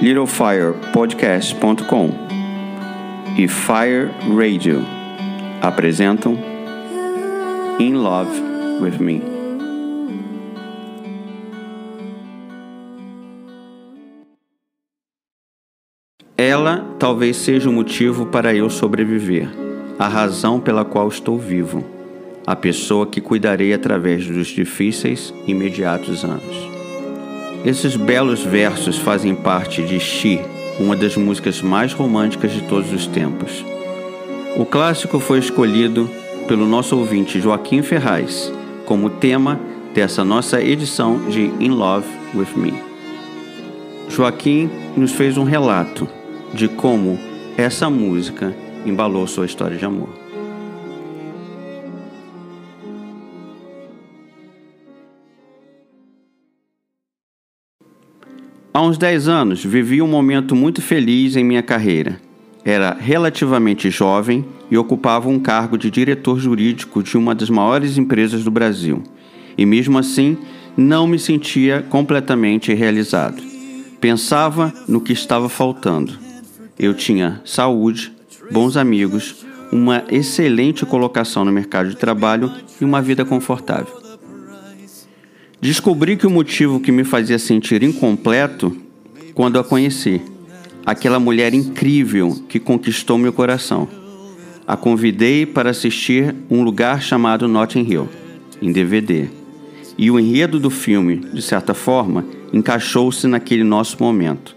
littlefirepodcast.com e Fire Radio apresentam In Love with Me. Ela talvez seja o motivo para eu sobreviver, a razão pela qual estou vivo, a pessoa que cuidarei através dos difíceis imediatos anos. Esses belos versos fazem parte de She, uma das músicas mais românticas de todos os tempos. O clássico foi escolhido pelo nosso ouvinte Joaquim Ferraz como tema dessa nossa edição de In Love with Me. Joaquim nos fez um relato de como essa música embalou sua história de amor. Há uns 10 anos vivi um momento muito feliz em minha carreira. Era relativamente jovem e ocupava um cargo de diretor jurídico de uma das maiores empresas do Brasil. E mesmo assim, não me sentia completamente realizado. Pensava no que estava faltando. Eu tinha saúde, bons amigos, uma excelente colocação no mercado de trabalho e uma vida confortável. Descobri que o motivo que me fazia sentir incompleto quando a conheci, aquela mulher incrível que conquistou meu coração. A convidei para assistir um lugar chamado Notting Hill, em DVD. E o enredo do filme, de certa forma, encaixou-se naquele nosso momento.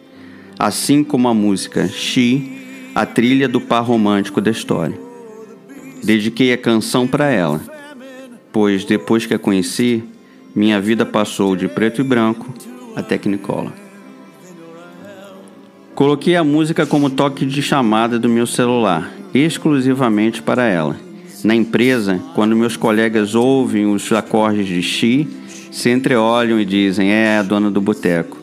Assim como a música She, a trilha do par romântico da história. Dediquei a canção para ela, pois depois que a conheci, minha vida passou de preto e branco a Technicolor. Coloquei a música como toque de chamada do meu celular, exclusivamente para ela. Na empresa, quando meus colegas ouvem os acordes de Xi, se entreolham e dizem: é a dona do boteco.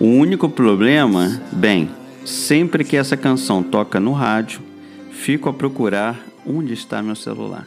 O único problema, bem, sempre que essa canção toca no rádio, fico a procurar onde está meu celular.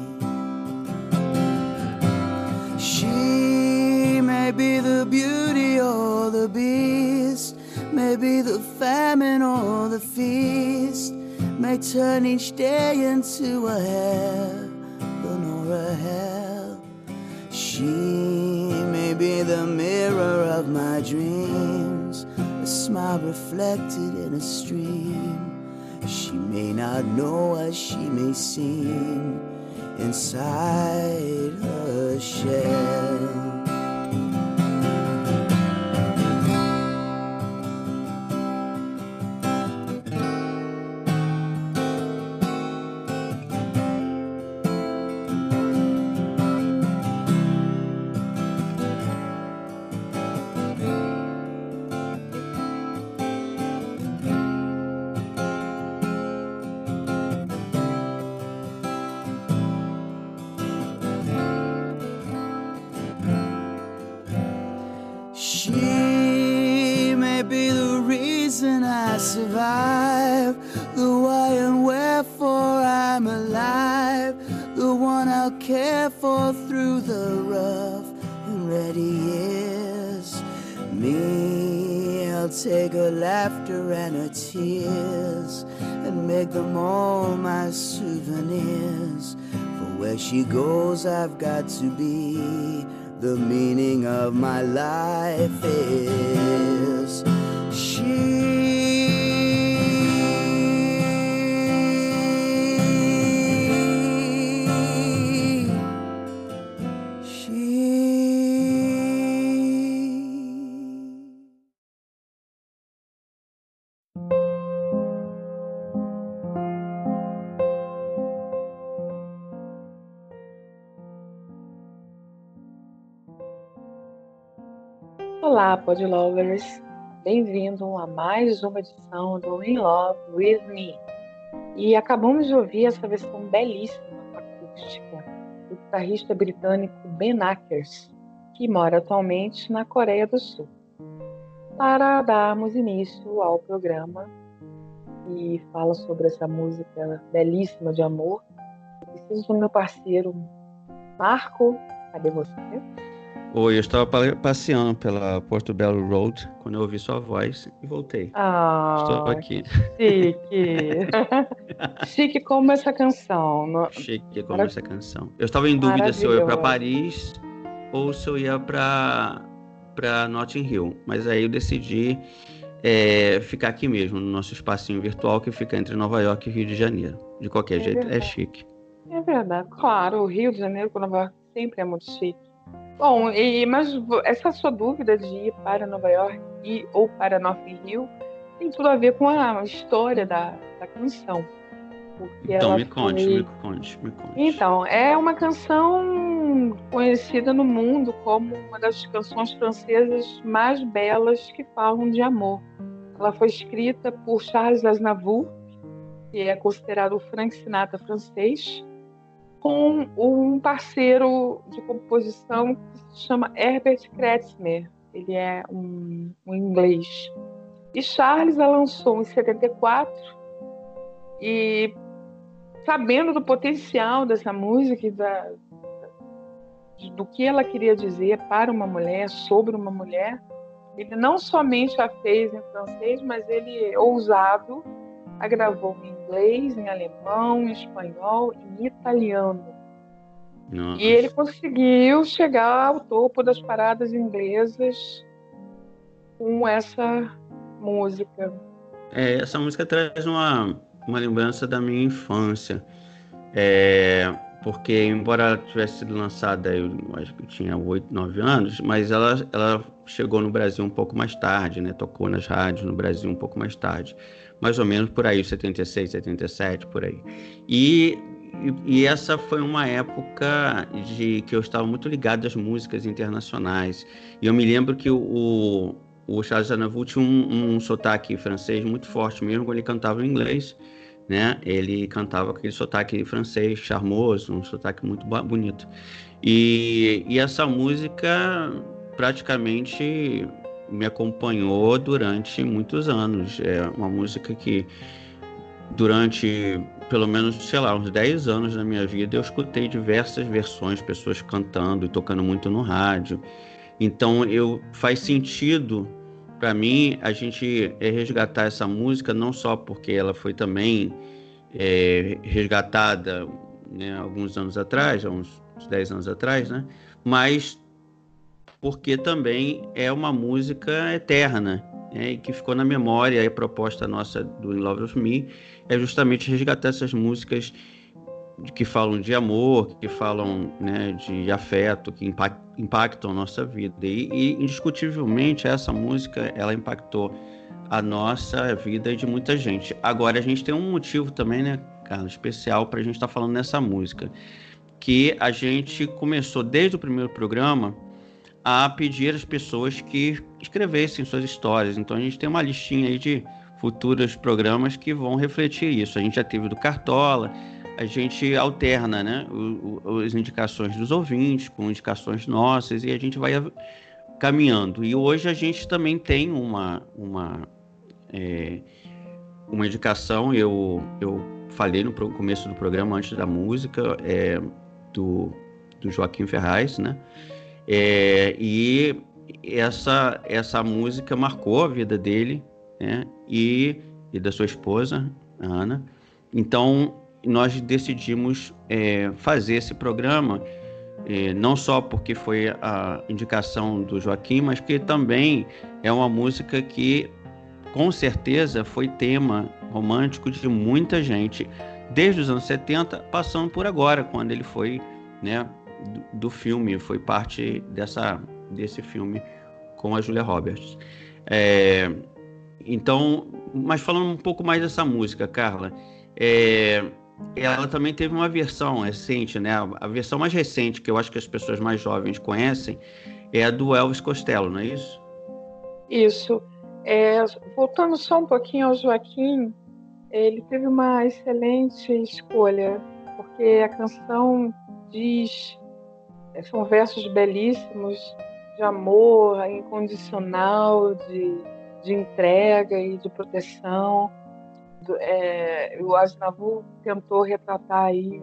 The beast, maybe the famine or the feast, may turn each day into a heaven or a hell. She may be the mirror of my dreams, a smile reflected in a stream. She may not know as she may seem inside her shell. I've got to be. The meaning of my life is Olá, Podlovers! Bem-vindo a mais uma edição do In Love With Me. E acabamos de ouvir essa versão belíssima acústica do guitarrista britânico Ben Ackers, que mora atualmente na Coreia do Sul. Para darmos início ao programa e fala sobre essa música belíssima de amor, preciso do meu parceiro Marco. Cadê você? Oi, eu estava passeando pela Porto Belo Road quando eu ouvi sua voz e voltei. Ah, Estou aqui. Chique. chique como essa canção. No... Chique como essa canção. Eu estava em dúvida se eu ia para Paris ou se eu ia para para Notting Hill, mas aí eu decidi é, ficar aqui mesmo, no nosso espacinho virtual que fica entre Nova York e Rio de Janeiro. De qualquer é jeito, é verdade. é chique. É verdade. Claro, o Rio de Janeiro com Nova York sempre é muito chique. Bom, e, mas essa sua dúvida de ir para Nova York e, ou para Notting Hill tem tudo a ver com a história da, da canção. então, me conte, foi... me conte, me conte. Então, é uma canção conhecida no mundo como uma das canções francesas mais belas que falam de amor. Ela foi escrita por Charles Aznavour, que é considerado o Frank Sinatra francês, com um parceiro de composição que se chama Herbert Kretzmer. Ele é um, um inglês. E Charles a lançou em 74 e sabendo do potencial dessa música e da, do que ela queria dizer para uma mulher, sobre uma mulher, ele não somente a fez em francês, mas ele, ousado, gravou em inglês, em alemão, em espanhol e em italiano. Nossa. E ele conseguiu chegar ao topo das paradas inglesas com essa música. É, essa música traz uma, uma lembrança da minha infância. É, porque, embora ela tivesse sido lançada, eu acho que eu tinha 8, 9 anos, mas ela, ela chegou no Brasil um pouco mais tarde, né? Tocou nas rádios no Brasil um pouco mais tarde mais ou menos por aí, 76, 77, por aí. E, e, essa foi uma época de que eu estava muito ligado às músicas internacionais. E eu me lembro que o, o Charles Aznavour tinha um, um sotaque francês muito forte, mesmo quando ele cantava em inglês. Né? Ele cantava aquele sotaque francês charmoso, um sotaque muito bonito. E, e essa música praticamente me acompanhou durante muitos anos. É uma música que durante pelo menos, sei lá, uns 10 anos da minha vida eu escutei diversas versões, pessoas cantando e tocando muito no rádio. Então, eu faz sentido para mim a gente é, resgatar essa música não só porque ela foi também é, resgatada né, alguns anos atrás, uns 10 anos atrás, né? Mas porque também é uma música eterna, né, e que ficou na memória. E a proposta nossa do In Love With Me é justamente resgatar essas músicas que falam de amor, que falam né, de afeto, que impactam a nossa vida. E, e, indiscutivelmente, essa música ela impactou a nossa vida e de muita gente. Agora, a gente tem um motivo também, né, Carlos, especial para a gente estar tá falando nessa música, que a gente começou desde o primeiro programa a pedir às pessoas que escrevessem suas histórias. Então a gente tem uma listinha aí de futuros programas que vão refletir isso. A gente já teve do Cartola, a gente alterna né, as indicações dos ouvintes com indicações nossas e a gente vai caminhando. E hoje a gente também tem uma, uma, é, uma indicação, eu, eu falei no começo do programa, antes da música, é, do, do Joaquim Ferraz, né? É, e essa, essa música marcou a vida dele né? e, e da sua esposa, Ana. Então, nós decidimos é, fazer esse programa, é, não só porque foi a indicação do Joaquim, mas que também é uma música que, com certeza, foi tema romântico de muita gente, desde os anos 70, passando por agora, quando ele foi né, do, filme, foi parte dessa, desse filme com a Julia Roberts. É, então, mas falando um pouco mais dessa música, Carla, é, ela também teve uma versão recente, né? A versão mais recente, que eu acho que as pessoas mais jovens conhecem, é a do Elvis Costello, não é isso? Isso. É, voltando só um pouquinho ao Joaquim, ele teve uma excelente escolha, porque a canção diz, são versos belíssimos de amor incondicional, de de entrega e de proteção. É, o Aznavour tentou retratar aí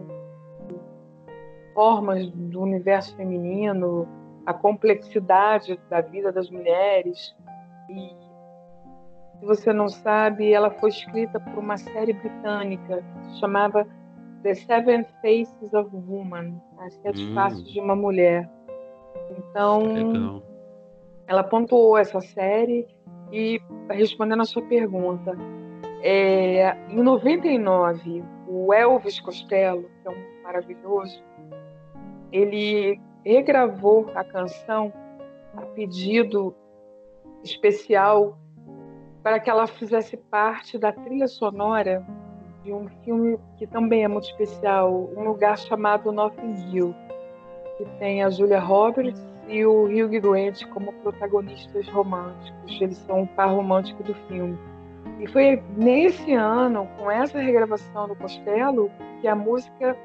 formas do universo feminino, a complexidade da vida das mulheres. E, se você não sabe, ela foi escrita por uma série britânica que se chamava The Seven Faces of Woman, as sete hum. faces de uma mulher. Então, ela pontuou essa série e respondendo a sua pergunta, é, em 99, o Elvis Costello, que é um maravilhoso, ele regravou a canção a pedido especial para que ela fizesse parte da trilha sonora de um filme que também é muito especial, um lugar chamado Notting Hill, que tem a Julia Roberts e o Hugh Grant como protagonistas românticos. Eles são o par romântico do filme. E foi nesse ano, com essa regravação do Costello, que a música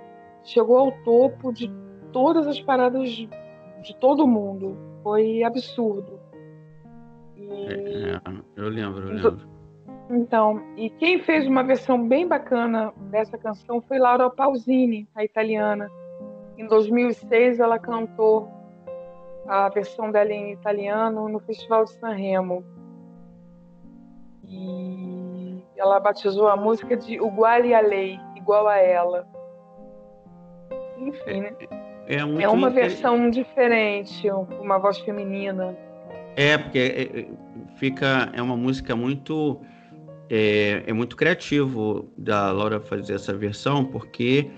chegou ao topo de todas as paradas de todo mundo. Foi absurdo. E... É, é, eu lembro, eu lembro. Então, e quem fez uma versão bem bacana dessa canção foi Laura Pausini, a italiana. Em 2006, ela cantou a versão dela em italiano no Festival de Sanremo. E ela batizou a música de Uguale a Lei, igual a ela. Enfim, né? É, é, é uma versão diferente, uma voz feminina. É, porque é, é, fica é uma música muito é, é muito criativo da Laura fazer essa versão, porque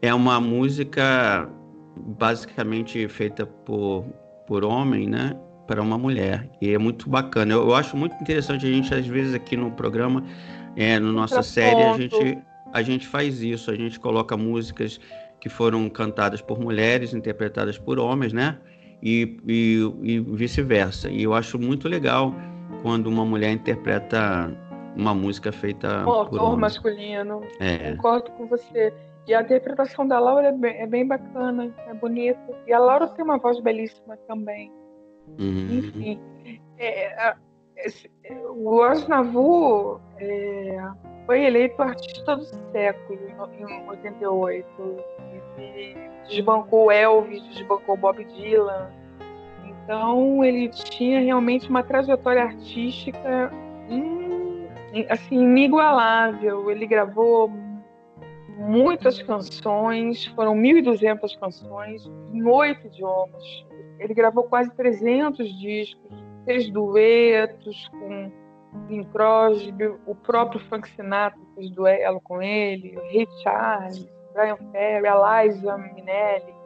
é uma música basicamente feita por por homem, né, para uma mulher. E é muito bacana. Eu, eu, acho muito interessante a gente às vezes aqui no programa, é, no nossa série a gente a gente faz isso. A gente coloca músicas que foram cantadas por mulheres, interpretadas por homens, né? E, e, e vice-versa. E eu acho muito legal quando uma mulher interpreta uma música feita um por autor masculino. É. Concordo com você. E a interpretação da Laura é bem, é bem, bacana, é bonita. E a Laura tem uma voz belíssima também. Uhum. Enfim, é, o Osnavu é, foi eleito artista do século em 88. Ele desbancou Elvis, desbancou Bob Dylan. Então ele tinha realmente uma trajetória artística assim inigualável. Ele gravou muitas canções, foram 1.200 canções em oito idiomas. Ele gravou quase 300 discos, fez duetos com Bing Crosby, o próprio Frank Sinatra fez duelo com ele, Ray Charles, Brian Ferry, Eliza Minnelli.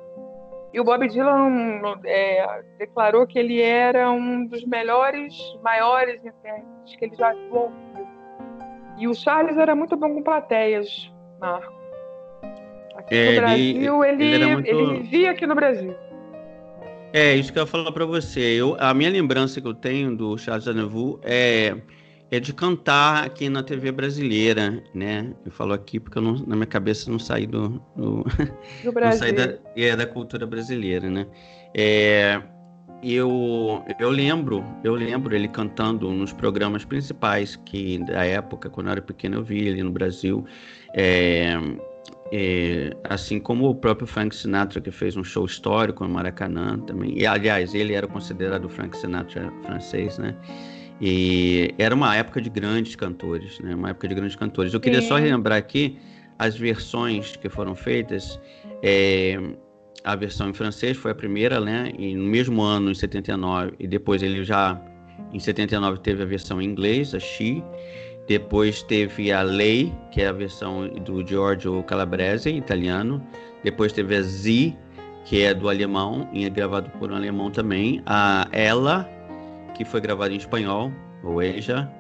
E o Bob Dylan é, declarou que ele era um dos melhores, maiores intérpretes que ele já ouviu. E o Charles era muito bom com plateias, Marco. Aqui é, no Brasil, ele, ele, ele, muito... ele vivia aqui no Brasil. É, isso que eu ia falar para você. Eu, a minha lembrança que eu tenho do Charles Aznavour é, é de cantar aqui na TV brasileira, né? Eu falo aqui porque eu não, na minha cabeça não saí do, do, do Brasil. não saí da, é, da cultura brasileira, né? É, eu, eu lembro, eu lembro ele cantando nos programas principais que da época, quando eu era pequeno, eu vi ele no Brasil. É, é, assim como o próprio Frank Sinatra, que fez um show histórico no Maracanã também. E, aliás, ele era considerado o Frank Sinatra francês, né? E era uma época de grandes cantores, né? Uma época de grandes cantores. Eu queria só relembrar aqui as versões que foram feitas, é, a versão em francês foi a primeira, né? E no mesmo ano, em 79, e depois ele já em 79 teve a versão em inglês, a She. Depois teve a Lei, que é a versão do Giorgio Calabrese, italiano. Depois teve a Z, que é do alemão, e é gravado por um alemão também. A Ela, que foi gravada em espanhol, ou Eja.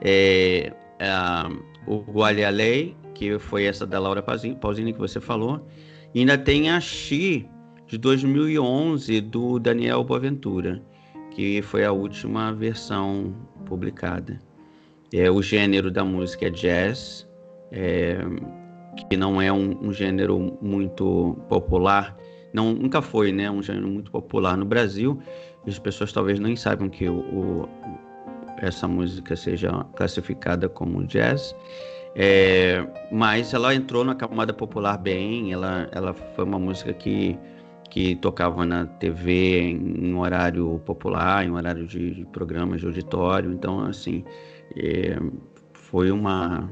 É, a, o Gualhalei, que foi essa da Laura Pausini que você falou. Ainda tem a Xi, de 2011, do Daniel Boaventura, que foi a última versão publicada. É, o gênero da música é jazz, é, que não é um, um, gênero muito popular, não, nunca foi né, um gênero muito popular no Brasil. As pessoas talvez nem saibam que o, o essa música seja classificada como jazz. É, mas ela entrou na camada popular bem, ela, ela foi uma música que, que tocava na TV em, em horário popular, em horário de, de programas de auditório, então assim é, foi uma,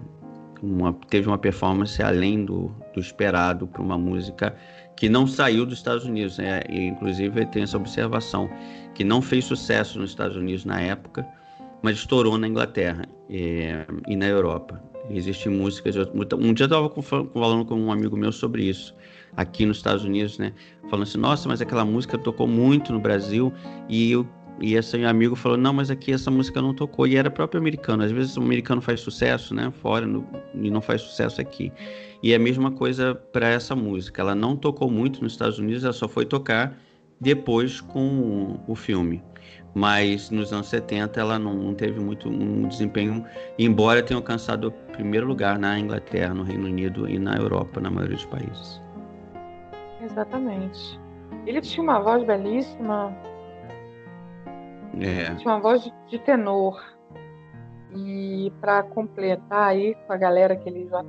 uma teve uma performance além do, do esperado para uma música que não saiu dos Estados Unidos, né? E, inclusive tem essa observação que não fez sucesso nos Estados Unidos na época, mas estourou na Inglaterra é, e na Europa. Existem músicas. Um dia eu estava falando com um amigo meu sobre isso, aqui nos Estados Unidos, né? Falando assim: nossa, mas aquela música tocou muito no Brasil e eu e esse amigo falou: não, mas aqui essa música não tocou. E era próprio americano. Às vezes o americano faz sucesso, né? Fora no, e não faz sucesso aqui. E é a mesma coisa para essa música. Ela não tocou muito nos Estados Unidos, ela só foi tocar depois com o filme mas nos anos 70 ela não, não, teve muito um desempenho, embora tenha alcançado o primeiro lugar na Inglaterra, no Reino Unido e na Europa, na maioria dos países. Exatamente. Ele tinha uma voz belíssima. É. Tinha uma voz de tenor. E para completar aí com a galera que ele já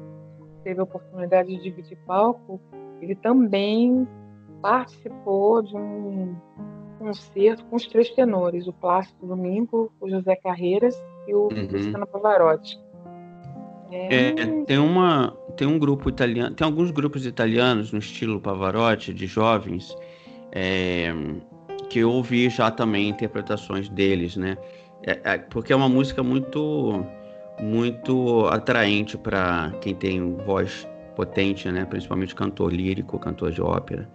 teve a oportunidade de dividir palco, ele também participou de um concerto com os três tenores, o Plácido Domingo, o José Carreiras e o uhum. Luciano Pavarotti. É... É, tem uma tem um grupo italiano, tem alguns grupos italianos no estilo Pavarotti de jovens é, que eu ouvi já também interpretações deles, né? É, é porque é uma música muito muito atraente para quem tem voz potente, né? Principalmente cantor lírico, cantor de ópera.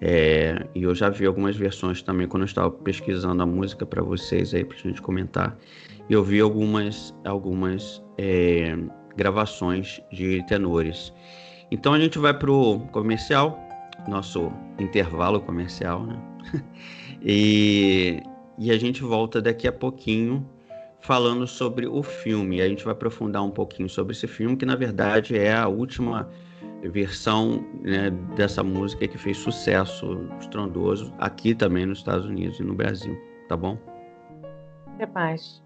É, e eu já vi algumas versões também quando eu estava pesquisando a música para vocês aí para gente comentar. Eu vi algumas algumas é, gravações de tenores. Então a gente vai pro comercial, nosso intervalo comercial, né? e, e a gente volta daqui a pouquinho falando sobre o filme. A gente vai aprofundar um pouquinho sobre esse filme, que na verdade é a última versão né, dessa música que fez sucesso estrondoso aqui também nos Estados Unidos e no Brasil, tá bom? Até mais.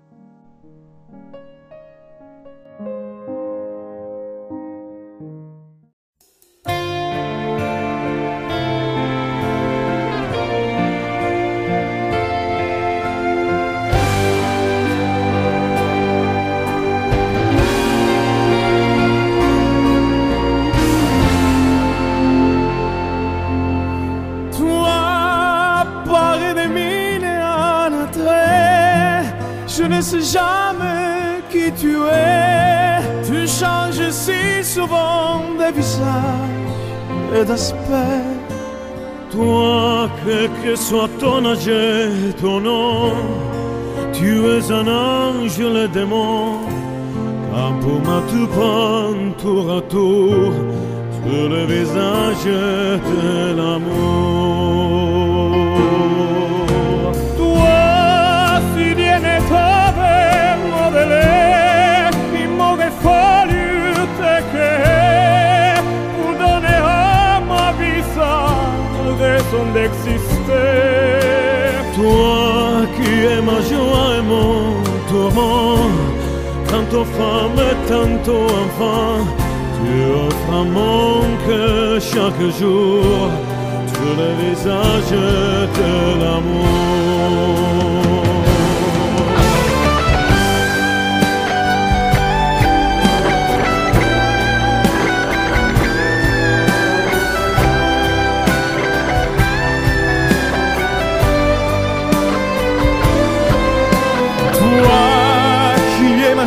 Ne sais jamais qui tu es. Tu changes si souvent de visage et d'aspect. Toi, quel que soit ton âge et ton nom, tu es un ange, le démon. Car pour ma tout tour à tour sur le visage de l'amour. Raison d'exister. Toi qui es ma joie et mon tourment, tantôt femme et tantôt enfant, tu offres à mon cœur chaque jour tout le visage de l'amour.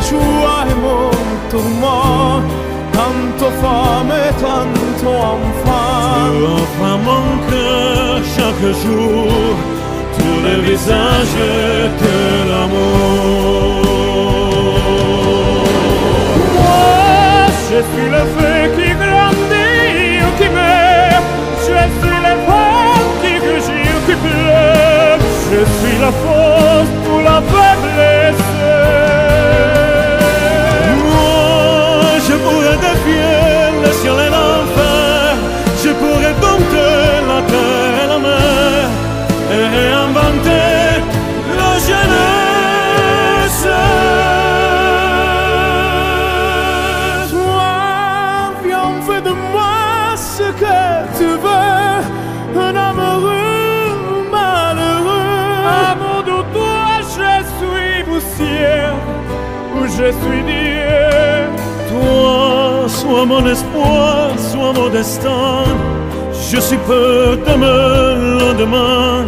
Joie et mon tourment, tanto et tanto enfant. Tu offres mon cœur chaque jour tous les visages de l'amour. Moi, je suis le feu qui grandit ou qui meurt, je suis le vent qui rugit ou qui pleure, je suis la force pour la faiblesse. de fiel sur les enfers, je pourrais dompter la terre et la mer et inventer. Sois mon espoir, sois mon destin. Je suis peu demain, lendemain.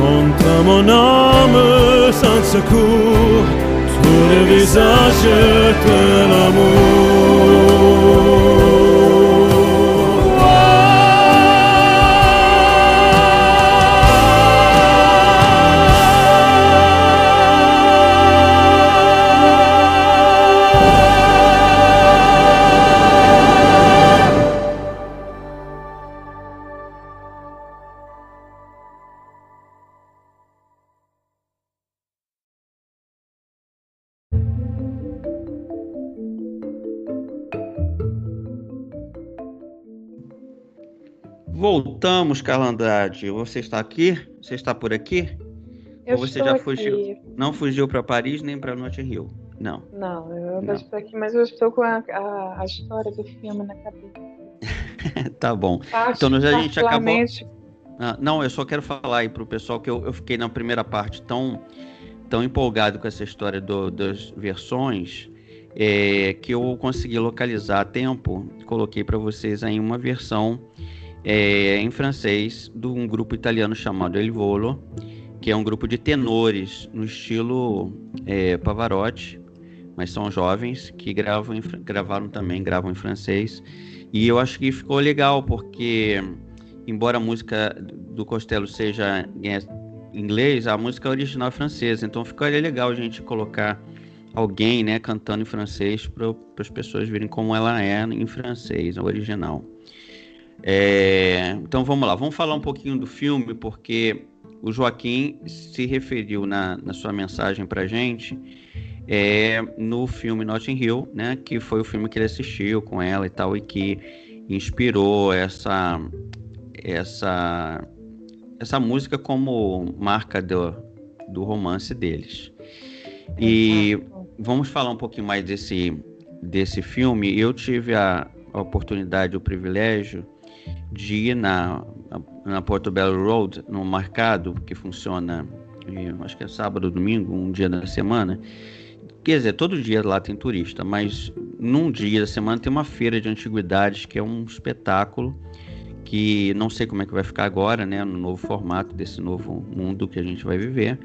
Montre à mon âme sans secours tous les visages de l'amour. Voltamos, Carla Andrade. Você está aqui? Você está por aqui? Eu Ou você já aqui. fugiu? Não fugiu para Paris nem para Notting Hill. Não. Não, eu Não. estou aqui, mas eu estou com a, a, a história do filme na cabeça. tá bom. Part- Então, nós- a gente acabou- Ah, não, eu só quero falar aí pro pessoal que eu, eu fiquei na primeira parte tão, tão empolgado com essa história do- das versões é, que eu consegui localizar a tempo. Coloquei para vocês aí uma versão é, em francês de um grupo italiano chamado El Volo, que é um grupo de tenores no estilo é, Pavarotti, mas são jovens que gravam em gravaram também, gravam em francês. E eu acho que ficou legal, porque embora a música do Costello seja em inglês, a música original é francesa, então ficaria legal a gente colocar alguém, né, cantando em francês para as pessoas verem como ela é em francês, a original. É, então vamos lá, vamos falar um pouquinho do filme, porque o Joaquim se referiu na, na sua mensagem para gente é, no filme Notting Hill, né, que foi o filme que ele assistiu com ela e tal, e que inspirou essa essa essa música como marca do, do romance deles. E vamos falar um pouquinho mais desse, desse filme. Eu tive a, a oportunidade, o privilégio de ir na, na Portobello Road, no mercado que funciona, acho que é sábado, domingo, um dia da semana. Quer dizer, todo dia lá tem turista, mas num dia da semana tem uma feira de antiguidades que é um espetáculo que não sei como é que vai ficar agora, né, no novo formato desse novo mundo que a gente vai viver,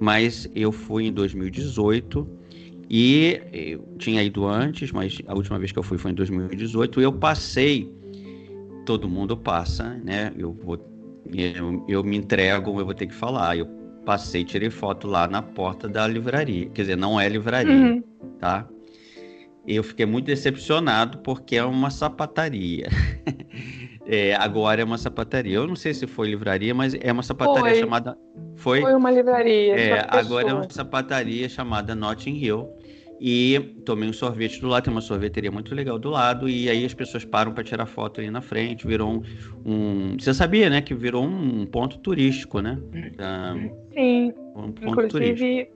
mas eu fui em 2018 e tinha ido antes, mas a última vez que eu fui foi em 2018 e eu passei, todo mundo passa, né, eu vou, eu, eu me entrego, eu vou ter que falar, eu passei, tirei foto lá na porta da livraria, quer dizer, não é livraria, Uhum. tá? Eu fiquei muito decepcionado porque é uma sapataria. É, agora é uma sapataria. Eu não sei se foi livraria, mas é uma sapataria Foi. chamada. Foi? Foi uma livraria. É, agora é uma sapataria chamada Notting Hill. E tomei um sorvete do lado, tem uma sorveteria muito legal do lado, e aí as pessoas param para tirar foto ali na frente, virou um, um- Você sabia, né, que virou um ponto turístico, né? Sim, um ponto turístico. inclusive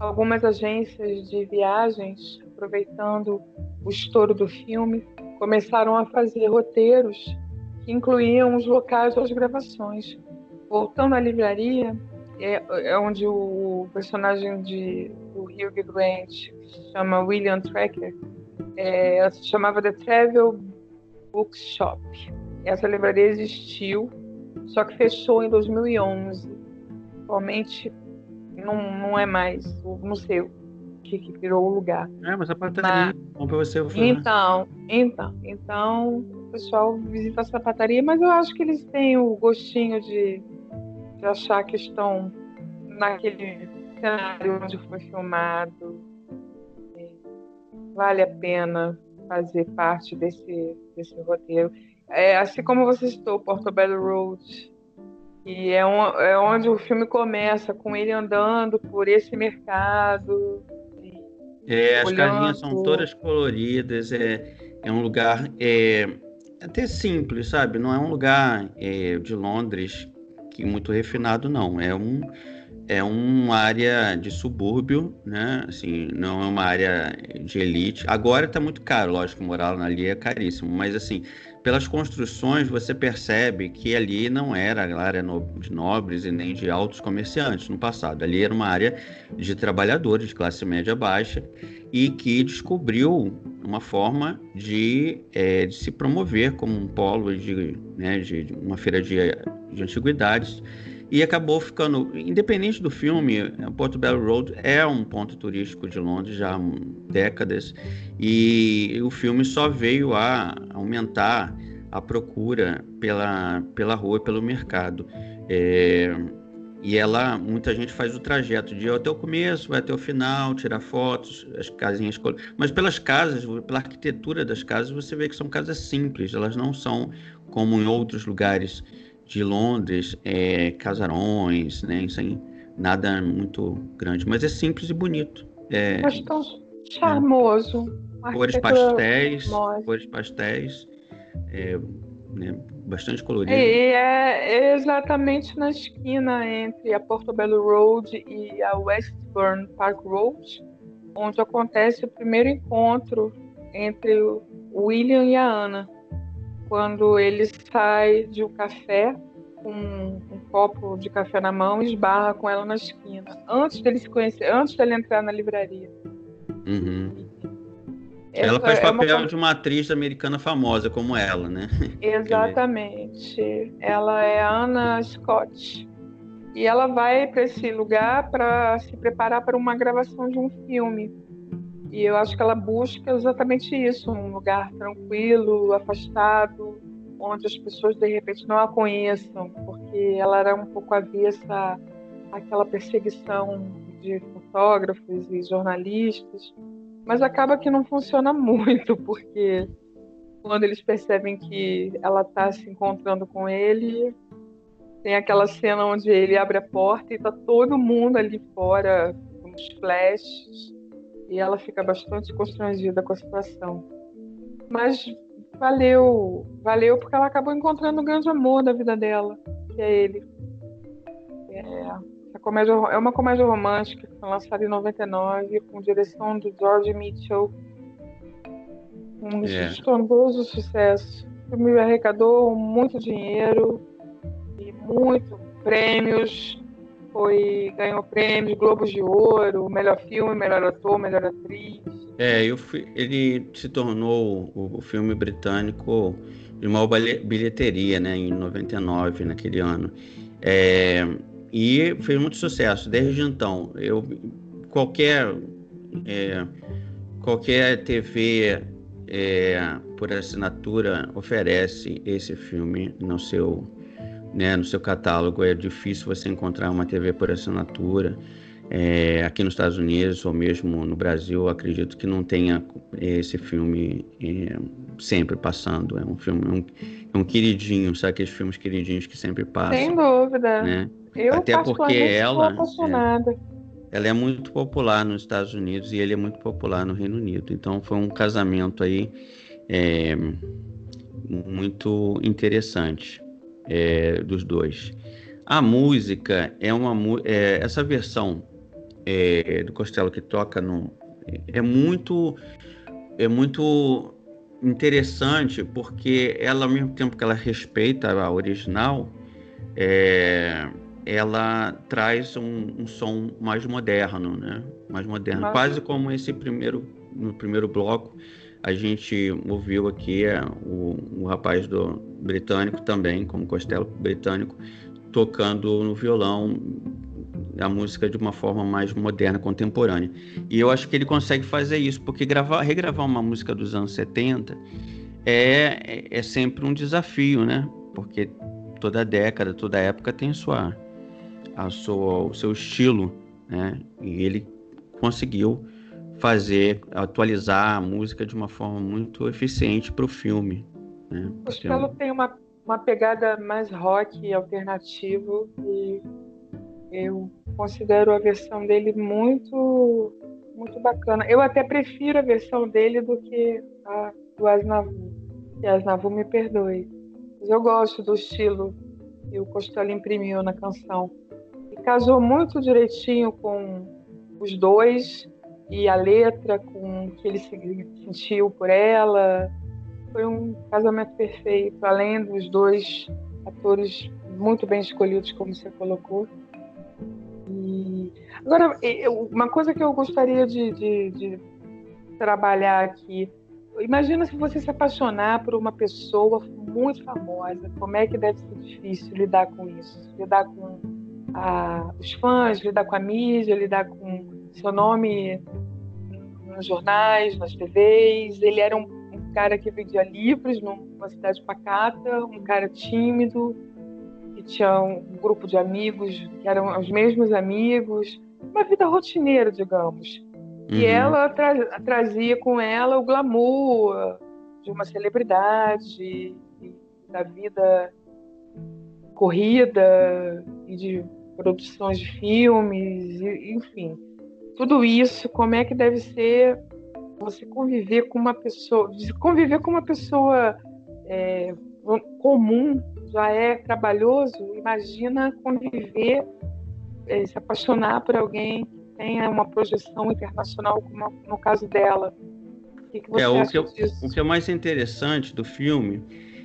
algumas agências de viagens, aproveitando o estouro do filme, começaram a fazer roteiros que incluíam os locais das gravações. Voltando à livraria, é, é onde o personagem de, do Hugh Grant, que se chama William Tracker, é, se chamava The Travel Bookshop. Essa livraria existiu, só que fechou em 2011. Atualmente não, não é mais o museu. que, que virou o lugar. É, mas a pataria, bom pra você fazer. Então, então, então, o pessoal visita essa pataria, mas eu acho que eles têm o gostinho de, de achar que estão naquele cenário onde foi filmado. Vale a pena fazer parte desse, desse roteiro. É, assim como você citou, Portobello Road, e é, um, é onde o filme começa, com ele andando por esse mercado. É, as casinhas são todas coloridas, é, é um lugar é, até simples, sabe? Não é um lugar é, de Londres que muito refinado, não. É um é uma área de subúrbio, né? Assim, não é uma área de elite. Agora está muito caro, lógico, morar ali é caríssimo, mas assim, pelas construções você percebe que ali não era a área de nobres e nem de altos comerciantes no passado. Ali era uma área de trabalhadores de classe média baixa e que descobriu uma forma de, é, de se promover como um polo de, né, de uma feira de, de antiguidades e acabou ficando, independente do filme, Porto Belo Road é um ponto turístico de Londres já há décadas e o filme só veio a aumentar a procura pela, pela rua, pelo mercado. É, e ela, muita gente faz o trajeto de até o começo, vai até o final, tirar fotos, as casinhas. Mas pelas casas, pela arquitetura das casas, você vê que são casas simples, elas não são como em outros lugares de Londres, é, casarões, né? Sem nada muito grande, mas é simples e bonito. É, mas tão charmoso. É. Cores pastéis, cores pastéis, é, né, bastante colorido. E é exatamente na esquina entre a Portobello Road e a Westbourne Park Road, onde acontece o primeiro encontro entre o William e a Ana quando ele sai de um café com um copo de café na mão e esbarra com ela na esquina, antes dele se conhecer, antes dele entrar na livraria. Uhum. Ela faz é papel uma... de uma atriz americana famosa como ela, né? Exatamente. ela é Anna Scott. E ela vai para esse lugar para se preparar para uma gravação de um filme. E eu acho que ela busca exatamente isso, um lugar tranquilo, afastado, onde as pessoas de repente não a conheçam, porque ela era um pouco avessa àquela perseguição de fotógrafos e jornalistas. Mas acaba que não funciona muito, porque quando eles percebem que ela está se encontrando com ele, tem aquela cena onde ele abre a porta e está todo mundo ali fora, com os flashes e ela fica bastante constrangida com a situação. Mas valeu, valeu porque ela acabou encontrando o grande amor da vida dela, que é ele. É, comédia, é uma comédia romântica que foi lançada em 99 com direção do George Mitchell. Um é. estrondoso sucesso. O filme arrecadou muito dinheiro e muitos prêmios foi ganhou prêmios, Globos de Ouro, melhor filme, melhor ator, melhor atriz. É, eu fui, ele se tornou o, o filme britânico de maior bilheteria, né, em 99, naquele ano. É, e fez muito sucesso desde então. Eu qualquer é, qualquer TV é, por assinatura oferece esse filme no seu né, no seu catálogo. É difícil você encontrar uma TV por assinatura. É, aqui nos Estados Unidos ou mesmo no Brasil, acredito que não tenha esse filme é, sempre passando. É um filme, é um, é um queridinho, sabe aqueles filmes queridinhos que sempre passam. Sem dúvida. Né? Eu Até porque ela. É, ela é muito popular nos Estados Unidos e ele é muito popular no Reino Unido. Então foi um casamento aí é, muito interessante é, dos dois. A música é uma é, essa versão é, do Costello que toca no é muito é muito interessante porque ela ao mesmo tempo que ela respeita a original é, ela traz um, um, som mais moderno, né? Mais moderno, Mas... quase como esse primeiro no primeiro bloco a gente ouviu aqui é, o, o rapaz do britânico também, como Costello britânico, tocando no violão a música de uma forma mais moderna, contemporânea. E eu acho que ele consegue fazer isso, porque gravar, regravar uma música dos anos 70 é, é sempre um desafio, né? Porque toda década, toda época tem sua, a sua, o seu estilo, né? E ele conseguiu fazer, atualizar a música de uma forma muito eficiente para o filme. Né? O Costello tem uma, uma pegada mais rock alternativo e eu considero a versão dele muito muito bacana. Eu até prefiro a versão dele do que a do Asnavu. E Asnavu me perdoe. Mas eu gosto do estilo que o Costello imprimiu na canção. E casou muito direitinho com os dois e a letra, com o que ele sentiu por ela. Foi um casamento perfeito, além dos dois atores muito bem escolhidos, como você colocou. E... Agora, uma coisa que eu gostaria de, de, de trabalhar aqui. Imagina se você se apaixonar por uma pessoa muito famosa. Como é que deve ser difícil lidar com isso? Lidar com a, os fãs, lidar com a mídia, lidar com seu nome nos jornais, nas TVs. Ele era um, um cara que vendia livros numa cidade pacata, um cara tímido, que tinha um grupo de amigos que eram os mesmos amigos, uma vida rotineira, digamos. Uhum. E ela tra trazia com ela o glamour de uma celebridade, da vida corrida e de produções de filmes, enfim. Tudo isso, como é que deve ser você conviver com uma pessoa, conviver com uma pessoa é, comum já é trabalhoso, imagina conviver, é, se apaixonar por alguém que tenha uma projeção internacional, como no caso dela. O que, que você é, o que, eu, o que é mais interessante do filme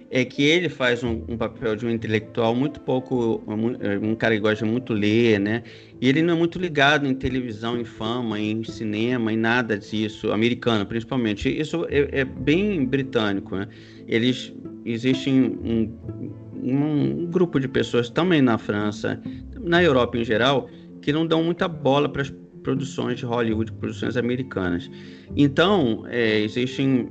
é que ele faz um, um, papel de um intelectual muito pouco, um, um, cara que gosta muito ler, né? E ele não é muito ligado em televisão, em fama, em cinema, em nada disso, americano principalmente. Isso é, é bem britânico, né? Eles existem um, um, grupo de pessoas também na França, na Europa em geral, que não dão muita bola para as produções de Hollywood, produções americanas. Então, é, existem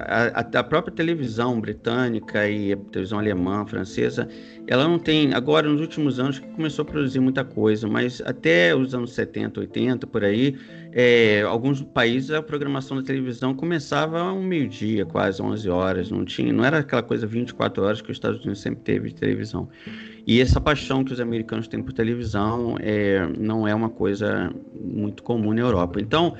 a, a, própria televisão britânica e a televisão alemã, francesa, ela não tem, agora nos últimos anos começou a produzir muita coisa, mas até os anos 70, 80, por aí, é, alguns países a programação da televisão começava a um meio-dia, quase 11 horas, não tinha, não era aquela coisa 24 horas que os Estados Unidos sempre teve de televisão. E essa paixão que os americanos têm por televisão é, não é uma coisa muito comum na Europa. Então,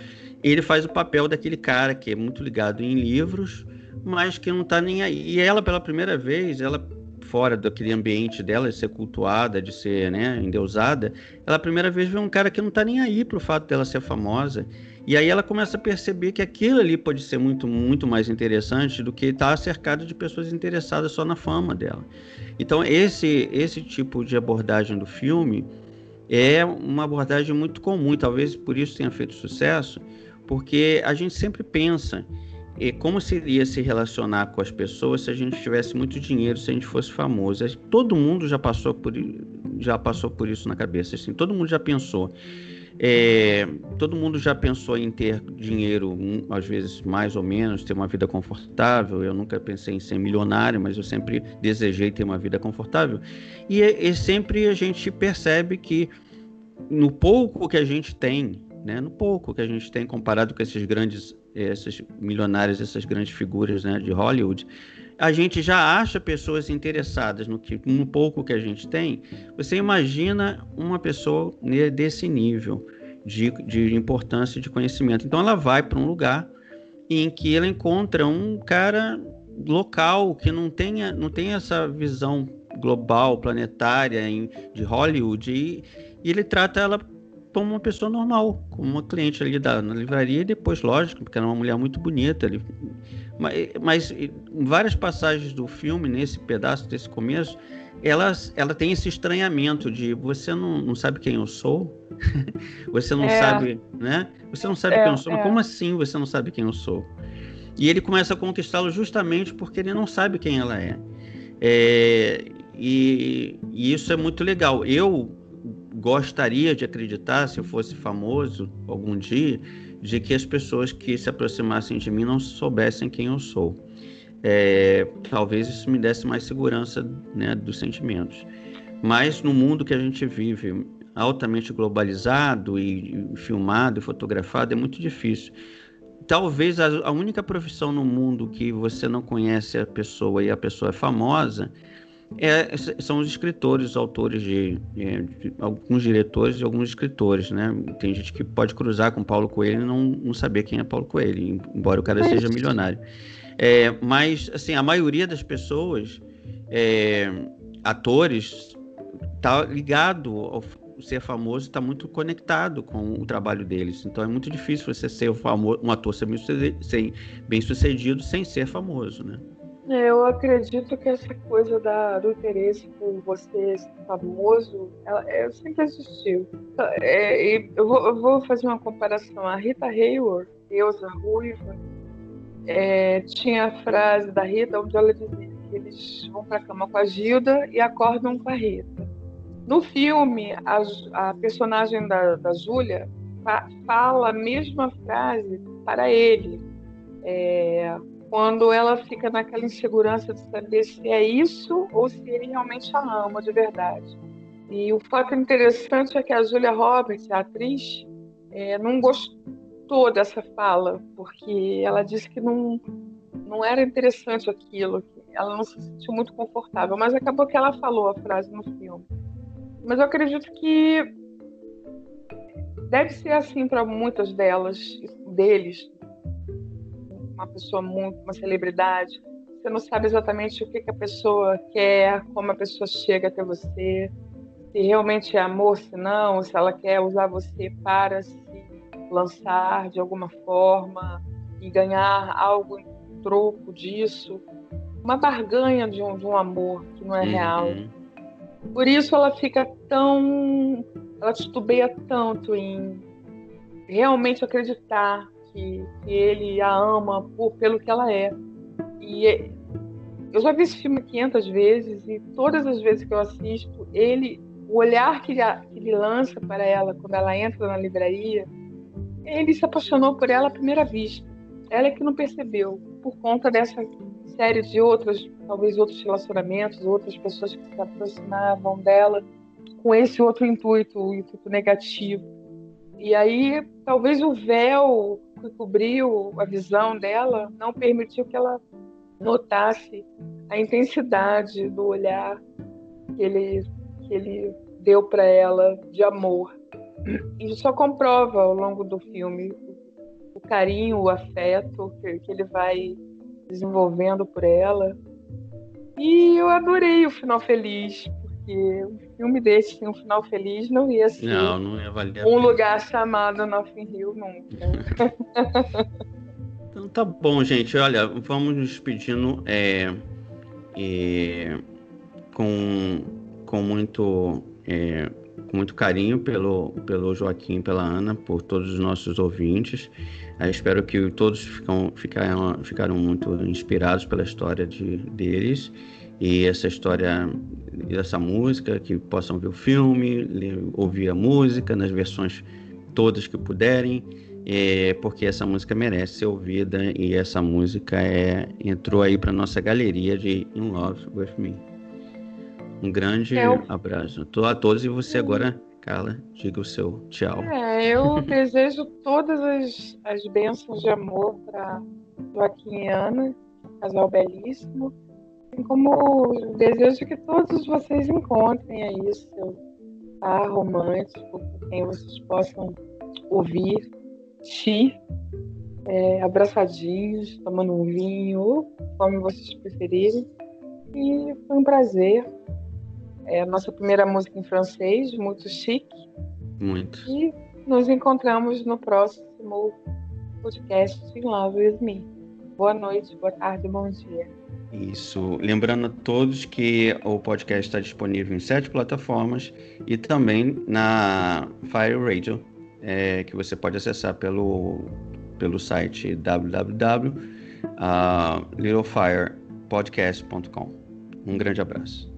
ele faz o papel daquele cara que é muito ligado em livros, mas que não está nem aí. E ela, pela primeira vez, ela fora daquele ambiente dela de ser cultuada, de ser né, endeusada, ela a primeira vez vê um cara que não está nem aí pro fato dela ser famosa. E aí ela começa a perceber que aquilo ali pode ser muito, muito mais interessante do que estar tá cercado de pessoas interessadas só na fama dela. Então esse, esse tipo de abordagem do filme é uma abordagem muito comum, talvez por isso tenha feito sucesso, porque a gente sempre pensa e como seria se relacionar com as pessoas se a gente tivesse muito dinheiro, se a gente fosse famoso. Todo mundo já passou por, já passou por isso na cabeça, assim, todo mundo já pensou. É, todo mundo já pensou em ter dinheiro, às vezes mais ou menos, ter uma vida confortável. Eu nunca pensei em ser milionário, mas eu sempre desejei ter uma vida confortável. E, e sempre a gente percebe que no pouco que a gente tem, né, no pouco que a gente tem comparado com esses grandes, esses milionários, essas grandes figuras né, de Hollywood, a gente já acha pessoas interessadas no, que, no pouco que a gente tem. Você imagina uma pessoa desse nível de, de importância de conhecimento. Então ela vai para um lugar em que ela encontra um cara local que não tenha, não tem essa visão global, planetária em, de Hollywood e, e ele trata ela como uma pessoa normal, como uma cliente ali da, na livraria, e depois, lógico, porque era uma mulher muito bonita. ali mas, mas em várias passagens do filme, nesse pedaço desse começo, ela, ela tem esse estranhamento de você não, não sabe quem eu sou, você não é. sabe, né? Você não sabe é, quem eu sou, é. mas como assim você não sabe quem eu sou? E ele começa a conquistá-lo justamente porque ele não sabe quem ela é. é e, e, isso é muito legal. Eu gostaria de acreditar, se eu fosse famoso algum dia, de que as pessoas que se aproximassem de mim não soubessem quem eu sou. É, talvez isso me desse mais segurança né, dos sentimentos. Mas no mundo que a gente vive, altamente globalizado e, filmado e fotografado, é muito difícil. Talvez a, a única profissão no mundo que você não conhece a pessoa e a pessoa é famosa é, são os escritores, os autores de, de, de, alguns diretores e alguns escritores, né? Tem gente que pode cruzar com Paulo Coelho e não, não saber quem é Paulo Coelho, embora o cara seja milionário. É, mas, assim, a maioria das pessoas, é, atores, tá ligado ao ser famoso, está muito conectado com o trabalho deles. Então é muito difícil você ser um, famoso, um ator ser bem sucedido sem ser famoso, né? Eu acredito que essa coisa da, do interesse por você famoso, ela sempre existiu. É, eu, vou, eu, vou, fazer uma comparação. A Rita Hayworth, deusa ruiva, é, tinha a frase da Rita onde ela dizia que eles vão para a cama com a Gilda e acordam com a Rita. No filme, a, a personagem da, da Júlia fa, fala a mesma frase para ele. É, quando ela fica naquela insegurança de saber se é isso ou se ele realmente a ama de verdade. E o fato interessante é que a Julia Roberts, a atriz, é, não gostou dessa fala, porque ela disse que não, não era interessante aquilo, ela não se sentiu muito confortável, mas acabou que ela falou a frase no filme. Mas eu acredito que deve ser assim para muitas delas, deles, uma pessoa muito, uma celebridade, você não sabe exatamente o que, que a pessoa quer, como a pessoa chega até você, se realmente é amor, se não, se ela quer usar você para se lançar de alguma forma e ganhar algo em troco disso. Uma barganha de um, de um amor que não é uhum. real. Por isso ela fica tão. Ela titubeia tanto em realmente acreditar que, que ele a ama por, pelo que ela é. E é, eu já vi esse filme 500 vezes e todas as vezes que eu assisto, ele, o olhar que ele, que ele lança para ela quando ela entra na livraria, ele se apaixonou por ela à primeira vista. Ela é que não percebeu, por conta dessa série de outras, talvez outros relacionamentos, outras pessoas que se aproximavam dela com esse outro intuito, o intuito negativo. E aí, talvez o véu que cobriu a visão dela não permitiu que ela notasse a intensidade do olhar que ele, que ele deu para ela de amor. E só comprova ao longo do filme o carinho, o afeto que, que ele vai desenvolvendo por ela. E eu adorei o final feliz, porque filme desse sem um final feliz não ia ser não, não ia valer um lugar chamado Nothing Hill nunca. então tá bom, gente. Olha, vamos nos despedindo é, é, com, com muito é, com muito carinho pelo, pelo Joaquim, pela Ana, por todos os nossos ouvintes. Eu espero que todos ficam, ficaram, ficaram muito inspirados pela história de, deles e essa história dessa música, que possam ver o filme, ler, ouvir a música nas versões todas que puderem, é, porque essa música merece ser ouvida e essa música é, entrou aí para nossa galeria de In Love With Me. Um grande eu... abraço a todos e você agora, Carla, diga o seu tchau. É, eu desejo todas as, as bênçãos de amor para Joaquim e Ana, casal belíssimo como desejo que todos vocês encontrem aí seu par romântico, com quem vocês possam ouvir, ti, é, abraçadinhos, tomando um vinho, como vocês preferirem. E foi um prazer. É a nossa primeira música em francês, muito chique. Muito. E nos encontramos no próximo podcast em Love With Me. Boa noite, boa tarde, bom dia. Isso. Lembrando a todos que o podcast está disponível em sete plataformas e também na Fire Radio, é, que você pode acessar pelo, pelo site www.littlefirepodcast.com. Um grande abraço.